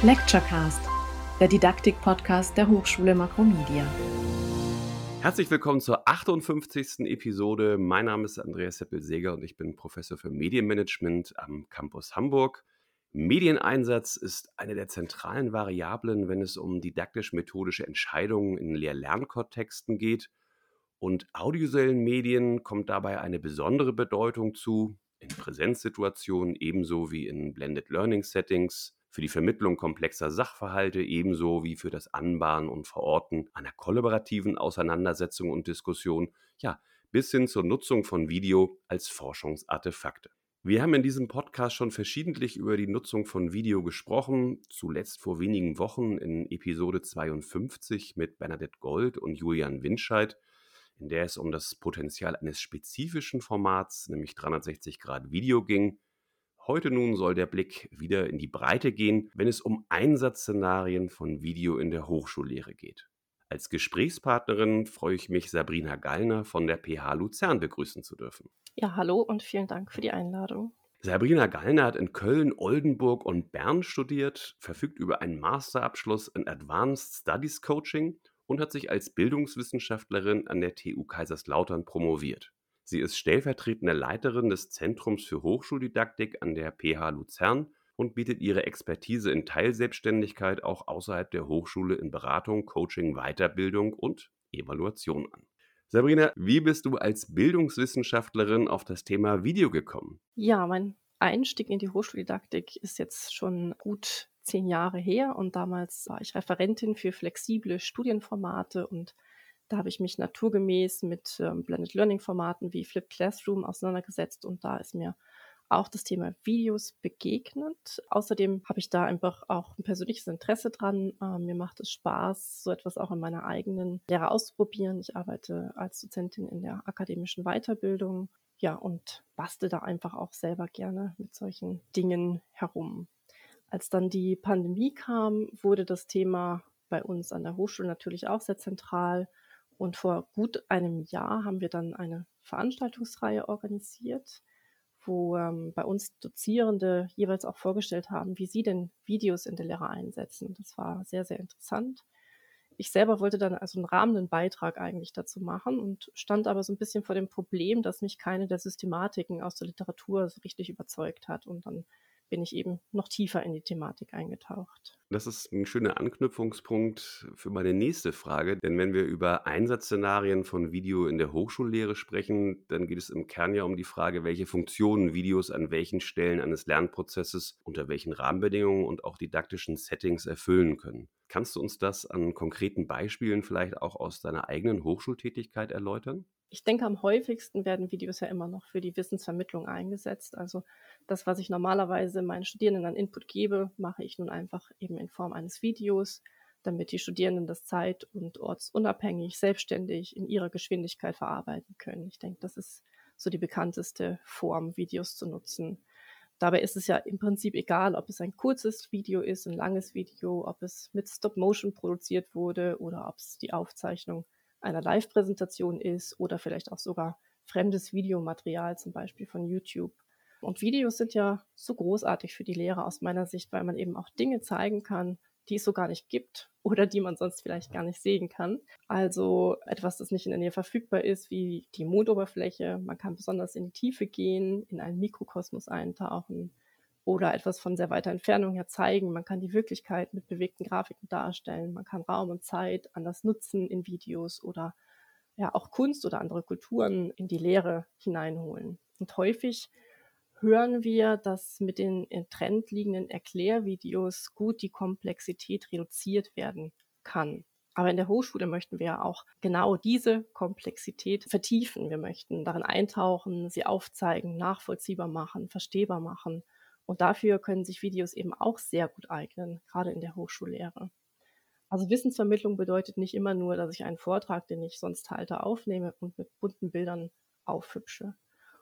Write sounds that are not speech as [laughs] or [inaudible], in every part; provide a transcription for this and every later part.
Lecturecast, der Didaktik-Podcast der Hochschule Makromedia. Herzlich willkommen zur 58. Episode. Mein Name ist Andreas Seppel-Seger und ich bin Professor für Medienmanagement am Campus Hamburg. Medieneinsatz ist eine der zentralen Variablen, wenn es um didaktisch-methodische Entscheidungen in Lehr-Lernkontexten geht. Und audiovisuellen Medien kommt dabei eine besondere Bedeutung zu, in Präsenzsituationen ebenso wie in Blended Learning Settings, für die Vermittlung komplexer Sachverhalte ebenso wie für das Anbahnen und Verorten einer kollaborativen Auseinandersetzung und Diskussion, ja, bis hin zur Nutzung von Video als Forschungsartefakte. Wir haben in diesem Podcast schon verschiedentlich über die Nutzung von Video gesprochen, zuletzt vor wenigen Wochen in Episode 52 mit Bernadette Gold und Julian Winscheid, in der es um das Potenzial eines spezifischen Formats, nämlich 360 Grad Video ging. Heute nun soll der Blick wieder in die Breite gehen, wenn es um Einsatzszenarien von Video in der Hochschullehre geht. Als Gesprächspartnerin freue ich mich, Sabrina Gallner von der PH Luzern begrüßen zu dürfen. Ja, hallo und vielen Dank für die Einladung. Sabrina Gallner hat in Köln, Oldenburg und Bern studiert, verfügt über einen Masterabschluss in Advanced Studies Coaching und hat sich als Bildungswissenschaftlerin an der TU Kaiserslautern promoviert. Sie ist stellvertretende Leiterin des Zentrums für Hochschuldidaktik an der PH Luzern und bietet ihre Expertise in Teilselbstständigkeit auch außerhalb der Hochschule in Beratung, Coaching, Weiterbildung und Evaluation an. Sabrina, wie bist du als Bildungswissenschaftlerin auf das Thema Video gekommen? Ja, mein Einstieg in die Hochschuldidaktik ist jetzt schon gut zehn Jahre her und damals war ich Referentin für flexible Studienformate und da habe ich mich naturgemäß mit ähm, Blended Learning Formaten wie Flip Classroom auseinandergesetzt und da ist mir auch das Thema Videos begegnet. Außerdem habe ich da einfach auch ein persönliches Interesse dran. Ähm, mir macht es Spaß, so etwas auch in meiner eigenen Lehre auszuprobieren. Ich arbeite als Dozentin in der akademischen Weiterbildung. Ja, und bastel da einfach auch selber gerne mit solchen Dingen herum. Als dann die Pandemie kam, wurde das Thema bei uns an der Hochschule natürlich auch sehr zentral. Und vor gut einem Jahr haben wir dann eine Veranstaltungsreihe organisiert, wo ähm, bei uns Dozierende jeweils auch vorgestellt haben, wie sie denn Videos in der Lehre einsetzen. Das war sehr, sehr interessant. Ich selber wollte dann also einen rahmenden Beitrag eigentlich dazu machen und stand aber so ein bisschen vor dem Problem, dass mich keine der Systematiken aus der Literatur so richtig überzeugt hat. Und dann bin ich eben noch tiefer in die Thematik eingetaucht. Das ist ein schöner Anknüpfungspunkt für meine nächste Frage, denn wenn wir über Einsatzszenarien von Video in der Hochschullehre sprechen, dann geht es im Kern ja um die Frage, welche Funktionen Videos an welchen Stellen eines Lernprozesses unter welchen Rahmenbedingungen und auch didaktischen Settings erfüllen können. Kannst du uns das an konkreten Beispielen vielleicht auch aus deiner eigenen Hochschultätigkeit erläutern? Ich denke, am häufigsten werden Videos ja immer noch für die Wissensvermittlung eingesetzt. Also das, was ich normalerweise meinen Studierenden an Input gebe, mache ich nun einfach eben in Form eines Videos, damit die Studierenden das zeit- und ortsunabhängig, selbstständig in ihrer Geschwindigkeit verarbeiten können. Ich denke, das ist so die bekannteste Form, Videos zu nutzen. Dabei ist es ja im Prinzip egal, ob es ein kurzes Video ist, ein langes Video, ob es mit Stop-Motion produziert wurde oder ob es die Aufzeichnung einer Live-Präsentation ist oder vielleicht auch sogar fremdes Videomaterial, zum Beispiel von YouTube. Und Videos sind ja so großartig für die Lehrer aus meiner Sicht, weil man eben auch Dinge zeigen kann, die es so gar nicht gibt [laughs] oder die man sonst vielleicht gar nicht sehen kann. Also etwas, das nicht in der Nähe verfügbar ist, wie die Mondoberfläche. Man kann besonders in die Tiefe gehen, in einen Mikrokosmos eintauchen oder etwas von sehr weiter Entfernung her zeigen. Man kann die Wirklichkeit mit bewegten Grafiken darstellen. Man kann Raum und Zeit anders nutzen in Videos oder ja auch Kunst oder andere Kulturen in die Lehre hineinholen. Und häufig hören wir, dass mit den in Trend liegenden Erklärvideos gut die Komplexität reduziert werden kann. Aber in der Hochschule möchten wir ja auch genau diese Komplexität vertiefen. Wir möchten darin eintauchen, sie aufzeigen, nachvollziehbar machen, verstehbar machen und dafür können sich Videos eben auch sehr gut eignen, gerade in der Hochschullehre. Also Wissensvermittlung bedeutet nicht immer nur, dass ich einen Vortrag, den ich sonst halte, aufnehme und mit bunten Bildern aufhübsche.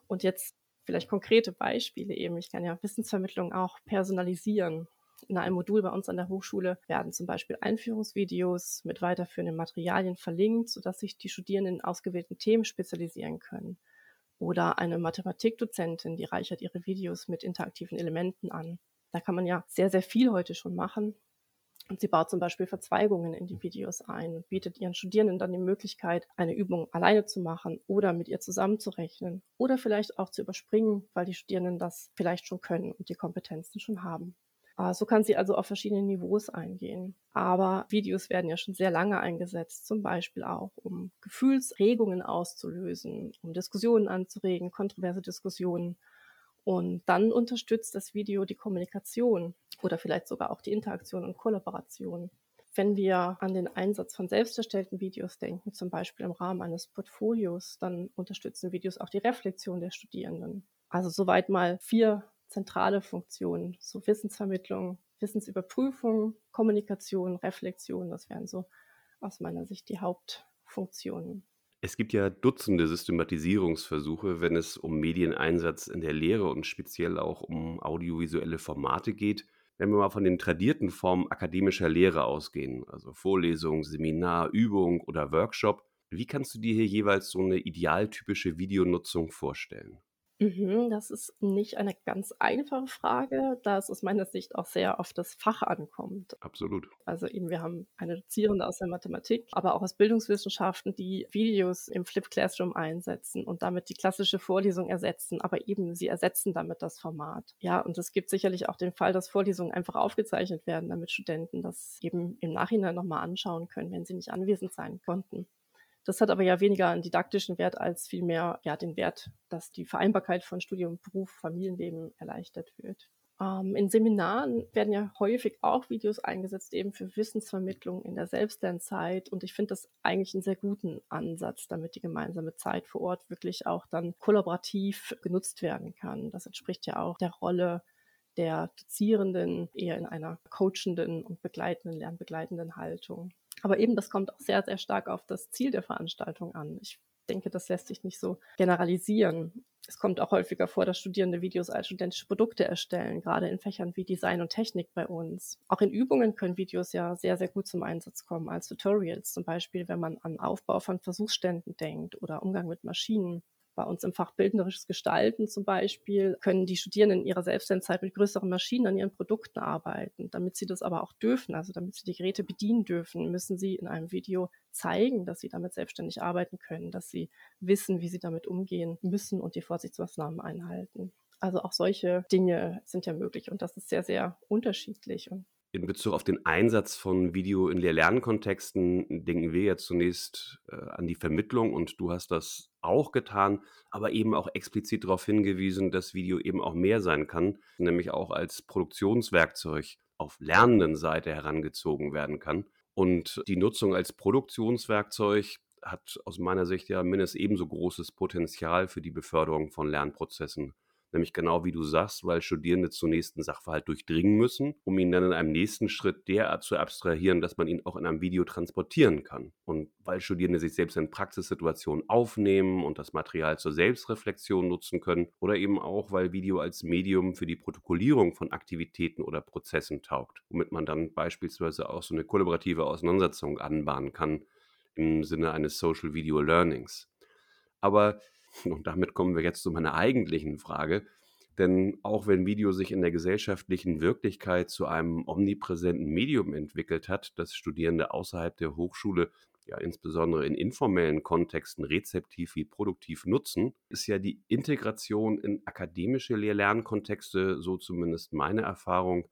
Und jetzt vielleicht konkrete Beispiele eben. Ich kann ja Wissensvermittlung auch personalisieren. In einem Modul bei uns an der Hochschule werden zum Beispiel Einführungsvideos mit weiterführenden Materialien verlinkt, sodass sich die Studierenden in ausgewählten Themen spezialisieren können. Oder eine Mathematikdozentin, die reichert ihre Videos mit interaktiven Elementen an. Da kann man ja sehr, sehr viel heute schon machen. Und sie baut zum Beispiel Verzweigungen in die Videos ein und bietet ihren Studierenden dann die Möglichkeit, eine Übung alleine zu machen oder mit ihr zusammenzurechnen oder vielleicht auch zu überspringen, weil die Studierenden das vielleicht schon können und die Kompetenzen schon haben. Ah, so kann sie also auf verschiedene Niveaus eingehen. Aber Videos werden ja schon sehr lange eingesetzt, zum Beispiel auch, um Gefühlsregungen auszulösen, um Diskussionen anzuregen, kontroverse Diskussionen. Und dann unterstützt das Video die Kommunikation oder vielleicht sogar auch die Interaktion und Kollaboration. Wenn wir an den Einsatz von selbst erstellten Videos denken, zum Beispiel im Rahmen eines Portfolios, dann unterstützen Videos auch die Reflexion der Studierenden. Also soweit mal vier zentrale Funktionen, so Wissensvermittlung, Wissensüberprüfung, Kommunikation, Reflexion, das wären so aus meiner Sicht die Hauptfunktionen. Es gibt ja Dutzende Systematisierungsversuche, wenn es um Medieneinsatz in der Lehre und speziell auch um audiovisuelle Formate geht. Wenn wir mal von den tradierten Formen akademischer Lehre ausgehen, also Vorlesung, Seminar, Übung oder Workshop, wie kannst du dir hier jeweils so eine idealtypische Videonutzung vorstellen? Mhm, das ist nicht eine ganz einfache Frage, da es aus meiner Sicht auch sehr auf das Fach ankommt. Absolut. Also eben, wir haben eine Dozierende aus der Mathematik, aber auch aus Bildungswissenschaften, die Videos im Flip Classroom einsetzen und damit die klassische Vorlesung ersetzen, aber eben sie ersetzen damit das Format. Ja, und es gibt sicherlich auch den Fall, dass Vorlesungen einfach aufgezeichnet werden, damit Studenten das eben im Nachhinein nochmal anschauen können, wenn sie nicht anwesend sein konnten. Das hat aber ja weniger einen didaktischen Wert als vielmehr ja, den Wert, dass die Vereinbarkeit von Studium, Beruf, Familienleben erleichtert wird. Ähm, in Seminaren werden ja häufig auch Videos eingesetzt, eben für Wissensvermittlung in der Selbstlernzeit. Und ich finde das eigentlich einen sehr guten Ansatz, damit die gemeinsame Zeit vor Ort wirklich auch dann kollaborativ genutzt werden kann. Das entspricht ja auch der Rolle der Dozierenden eher in einer coachenden und begleitenden, lernbegleitenden Haltung. Aber eben, das kommt auch sehr, sehr stark auf das Ziel der Veranstaltung an. Ich denke, das lässt sich nicht so generalisieren. Es kommt auch häufiger vor, dass Studierende Videos als studentische Produkte erstellen, gerade in Fächern wie Design und Technik bei uns. Auch in Übungen können Videos ja sehr, sehr gut zum Einsatz kommen, als Tutorials, zum Beispiel, wenn man an Aufbau von Versuchsständen denkt oder Umgang mit Maschinen bei uns im Fach Bildnerisches Gestalten zum Beispiel, können die Studierenden in ihrer Selbstlernzeit mit größeren Maschinen an ihren Produkten arbeiten. Damit sie das aber auch dürfen, also damit sie die Geräte bedienen dürfen, müssen sie in einem Video zeigen, dass sie damit selbstständig arbeiten können, dass sie wissen, wie sie damit umgehen müssen und die Vorsichtsmaßnahmen einhalten. Also auch solche Dinge sind ja möglich und das ist sehr, sehr unterschiedlich. Und in Bezug auf den Einsatz von Video in Lehr-Lernkontexten denken wir jetzt zunächst äh, an die Vermittlung und du hast das auch getan, aber eben auch explizit darauf hingewiesen, dass Video eben auch mehr sein kann, nämlich auch als Produktionswerkzeug auf lernenden Seite herangezogen werden kann. Und die Nutzung als Produktionswerkzeug hat aus meiner Sicht ja mindestens ebenso großes Potenzial für die Beförderung von Lernprozessen Nämlich genau wie du sagst, weil Studierende zunächst einen Sachverhalt durchdringen müssen, um ihn dann in einem nächsten Schritt derart zu abstrahieren, dass man ihn auch in einem Video transportieren kann. Und weil Studierende sich selbst in Praxissituationen aufnehmen und das Material zur Selbstreflexion nutzen können oder eben auch, weil Video als Medium für die Protokollierung von Aktivitäten oder Prozessen taugt, womit man dann beispielsweise auch so eine kollaborative Auseinandersetzung anbahnen kann im Sinne eines Social Video Learnings. Aber und damit kommen wir jetzt zu meiner eigentlichen Frage. Denn auch wenn Video sich in der gesellschaftlichen Wirklichkeit zu einem omnipräsenten Medium entwickelt hat, das Studierende außerhalb der Hochschule ja insbesondere in informellen Kontexten rezeptiv wie produktiv nutzen, ist ja die Integration in akademische Lehr-Lernkontexte, so zumindest meine Erfahrung,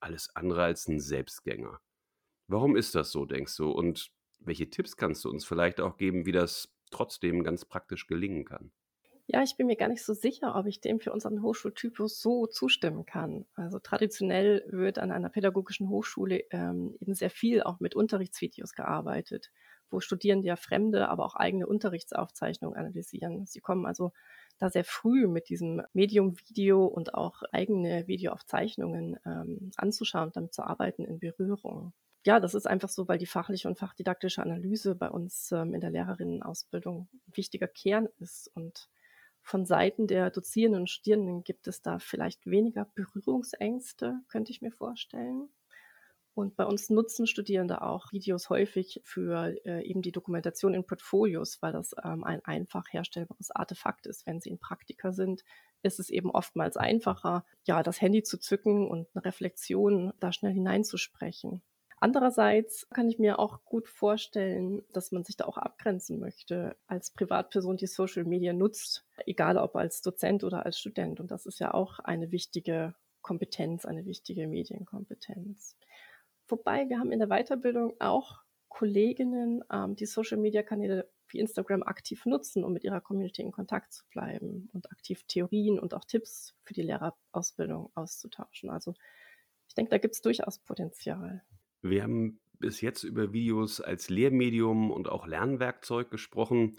alles andere als ein Selbstgänger. Warum ist das so, denkst du? Und welche Tipps kannst du uns vielleicht auch geben, wie das trotzdem ganz praktisch gelingen kann. Ja, ich bin mir gar nicht so sicher, ob ich dem für unseren Hochschultypus so zustimmen kann. Also traditionell wird an einer pädagogischen Hochschule ähm, eben sehr viel auch mit Unterrichtsvideos gearbeitet, wo Studierende ja fremde, aber auch eigene Unterrichtsaufzeichnungen analysieren. Sie kommen also da sehr früh mit diesem Medium Video und auch eigene Videoaufzeichnungen ähm, anzuschauen und damit zu arbeiten in Berührung ja, das ist einfach so, weil die fachliche und fachdidaktische Analyse bei uns ähm, in der Lehrerinnenausbildung ein wichtiger Kern ist. Und von Seiten der Dozierenden und Studierenden gibt es da vielleicht weniger Berührungsängste, könnte ich mir vorstellen. Und bei uns nutzen Studierende auch Videos häufig für äh, eben die Dokumentation in Portfolios, weil das ähm, ein einfach herstellbares Artefakt ist, wenn sie in Praktika sind, ist es eben oftmals einfacher, ja, das Handy zu zücken und eine Reflexion da schnell hineinzusprechen. Andererseits kann ich mir auch gut vorstellen, dass man sich da auch abgrenzen möchte als Privatperson, die Social Media nutzt, egal ob als Dozent oder als Student. Und das ist ja auch eine wichtige Kompetenz, eine wichtige Medienkompetenz. Wobei wir haben in der Weiterbildung auch Kolleginnen, ähm, die Social Media Kanäle wie Instagram aktiv nutzen, um mit ihrer Community in Kontakt zu bleiben und aktiv Theorien und auch Tipps für die Lehrerausbildung auszutauschen. Also ich denke, da gibt es durchaus Potenzial. Wir haben bis jetzt über Videos als Lehrmedium und auch Lernwerkzeug gesprochen,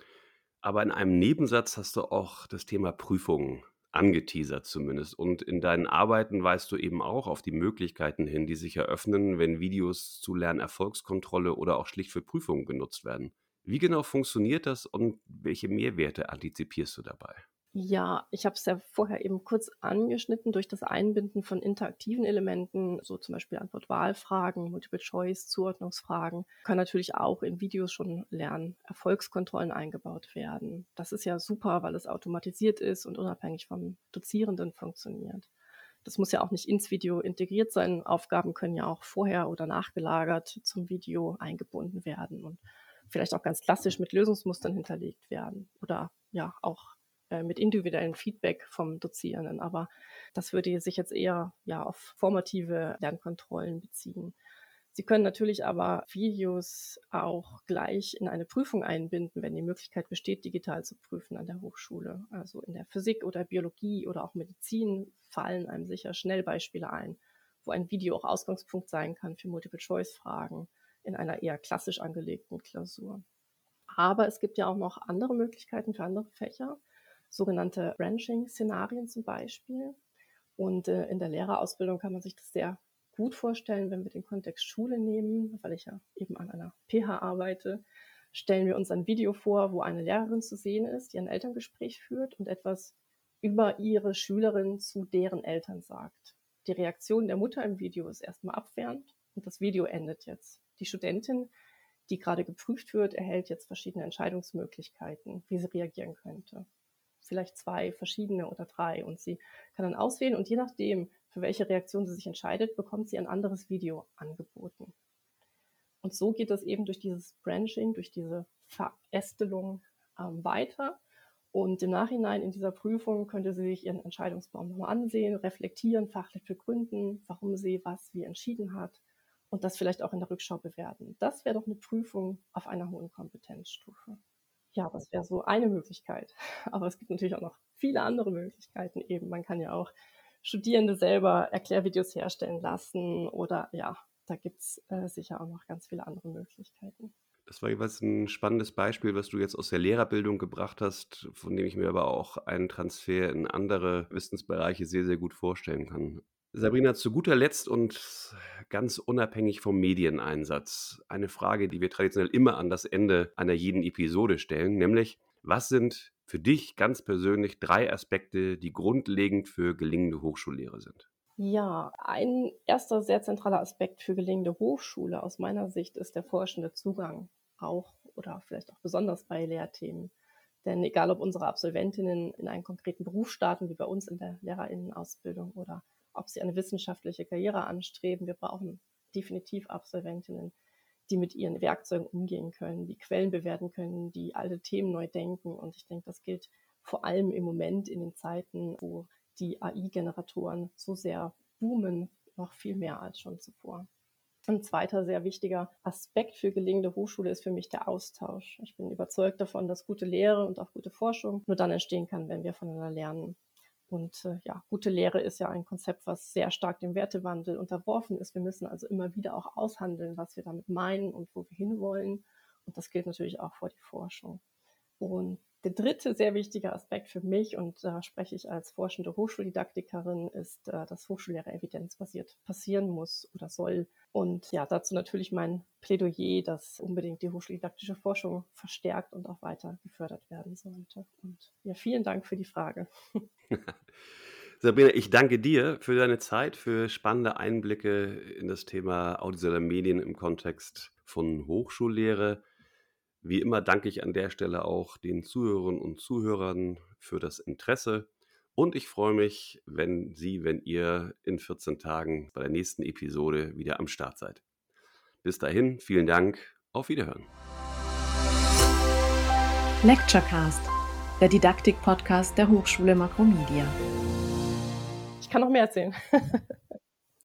aber in einem Nebensatz hast du auch das Thema Prüfungen angeteasert zumindest. Und in deinen Arbeiten weist du eben auch auf die Möglichkeiten hin, die sich eröffnen, wenn Videos zu Lernerfolgskontrolle oder auch schlicht für Prüfungen genutzt werden. Wie genau funktioniert das und welche Mehrwerte antizipierst du dabei? Ja, ich habe es ja vorher eben kurz angeschnitten durch das Einbinden von interaktiven Elementen, so zum Beispiel Antwort-Wahlfragen, Multiple-Choice, Zuordnungsfragen, können natürlich auch in Videos schon lernen, Erfolgskontrollen eingebaut werden. Das ist ja super, weil es automatisiert ist und unabhängig vom Dozierenden funktioniert. Das muss ja auch nicht ins Video integriert sein. Aufgaben können ja auch vorher oder nachgelagert zum Video eingebunden werden und vielleicht auch ganz klassisch mit Lösungsmustern hinterlegt werden oder ja auch äh, mit individuellem Feedback vom Dozierenden. Aber das würde sich jetzt eher ja auf formative Lernkontrollen beziehen. Sie können natürlich aber Videos auch gleich in eine Prüfung einbinden, wenn die Möglichkeit besteht, digital zu prüfen an der Hochschule. Also in der Physik oder Biologie oder auch Medizin fallen einem sicher schnell Beispiele ein, wo ein Video auch Ausgangspunkt sein kann für Multiple-Choice-Fragen in einer eher klassisch angelegten Klausur. Aber es gibt ja auch noch andere Möglichkeiten für andere Fächer sogenannte Branching-Szenarien zum Beispiel. Und äh, in der Lehrerausbildung kann man sich das sehr gut vorstellen, wenn wir den Kontext Schule nehmen, weil ich ja eben an einer PH arbeite, stellen wir uns ein Video vor, wo eine Lehrerin zu sehen ist, die ein Elterngespräch führt und etwas über ihre Schülerin zu deren Eltern sagt. Die Reaktion der Mutter im Video ist erstmal abwehrend und das Video endet jetzt. Die Studentin, die gerade geprüft wird, erhält jetzt verschiedene Entscheidungsmöglichkeiten, wie sie reagieren könnte vielleicht zwei verschiedene oder drei und sie kann dann auswählen und je nachdem, für welche Reaktion sie sich entscheidet, bekommt sie ein anderes Video angeboten. Und so geht es eben durch dieses Branching, durch diese Verästelung ähm, weiter. Und im Nachhinein in dieser Prüfung könnte sie sich ihren Entscheidungsbaum nochmal ansehen, reflektieren, fachlich begründen, warum sie was wie entschieden hat und das vielleicht auch in der Rückschau bewerten. Das wäre doch eine Prüfung auf einer hohen Kompetenzstufe. Ja, das wäre so eine Möglichkeit. [laughs] Aber es gibt natürlich auch noch viele andere Möglichkeiten eben. Man kann ja auch Studierende selber Erklärvideos herstellen lassen oder ja, da gibt es äh, sicher auch noch ganz viele andere Möglichkeiten. Das war jeweils ein spannendes Beispiel, was du jetzt aus der Lehrerbildung gebracht hast, von dem ich mir aber auch einen Transfer in andere Wissensbereiche sehr, sehr gut vorstellen kann. Sabrina, zu guter Letzt und ganz unabhängig vom Medieneinsatz eine Frage, die wir traditionell immer an das Ende einer jeden Episode stellen, nämlich was sind für dich ganz persönlich drei Aspekte, die grundlegend für gelingende Hochschullehre sind? Ja, ein erster sehr zentraler Aspekt für gelingende Hochschule aus meiner Sicht ist der forschende Zugang, auch oder vielleicht auch besonders bei Lehrthemen. Denn egal, ob unsere Absolventinnen in einen konkreten Beruf starten, wie bei uns in der Lehrerinnenausbildung oder ob sie eine wissenschaftliche Karriere anstreben. Wir brauchen definitiv Absolventinnen, die mit ihren Werkzeugen umgehen können, die Quellen bewerten können, die alte Themen neu denken. Und ich denke, das gilt vor allem im Moment in den Zeiten, wo die AI-Generatoren so sehr boomen, noch viel mehr als schon zuvor. Ein zweiter sehr wichtiger Aspekt für gelingende Hochschule ist für mich der Austausch. Ich bin überzeugt davon, dass gute Lehre und auch gute Forschung nur dann entstehen kann, wenn wir voneinander lernen. Und äh, ja, gute Lehre ist ja ein Konzept, was sehr stark dem Wertewandel unterworfen ist. Wir müssen also immer wieder auch aushandeln, was wir damit meinen und wo wir hinwollen. Und das gilt natürlich auch vor die Forschung. Und der dritte sehr wichtige Aspekt für mich, und da spreche ich als forschende Hochschuldidaktikerin, ist, äh, dass Hochschullehre evidenzbasiert passieren muss oder soll. Und ja, dazu natürlich mein Plädoyer, dass unbedingt die hochschuldidaktische Forschung verstärkt und auch weiter gefördert werden sollte. Und ja, vielen Dank für die Frage. [laughs] Sabrina, ich danke dir für deine Zeit, für spannende Einblicke in das Thema audiovisuelle Medien im Kontext von Hochschullehre. Wie immer danke ich an der Stelle auch den Zuhörerinnen und Zuhörern für das Interesse Und ich freue mich, wenn Sie, wenn ihr in 14 Tagen bei der nächsten Episode wieder am Start seid. Bis dahin, vielen Dank, auf Wiederhören. Lecturecast, der Didaktik-Podcast der Hochschule Makromedia. Ich kann noch mehr erzählen. [laughs]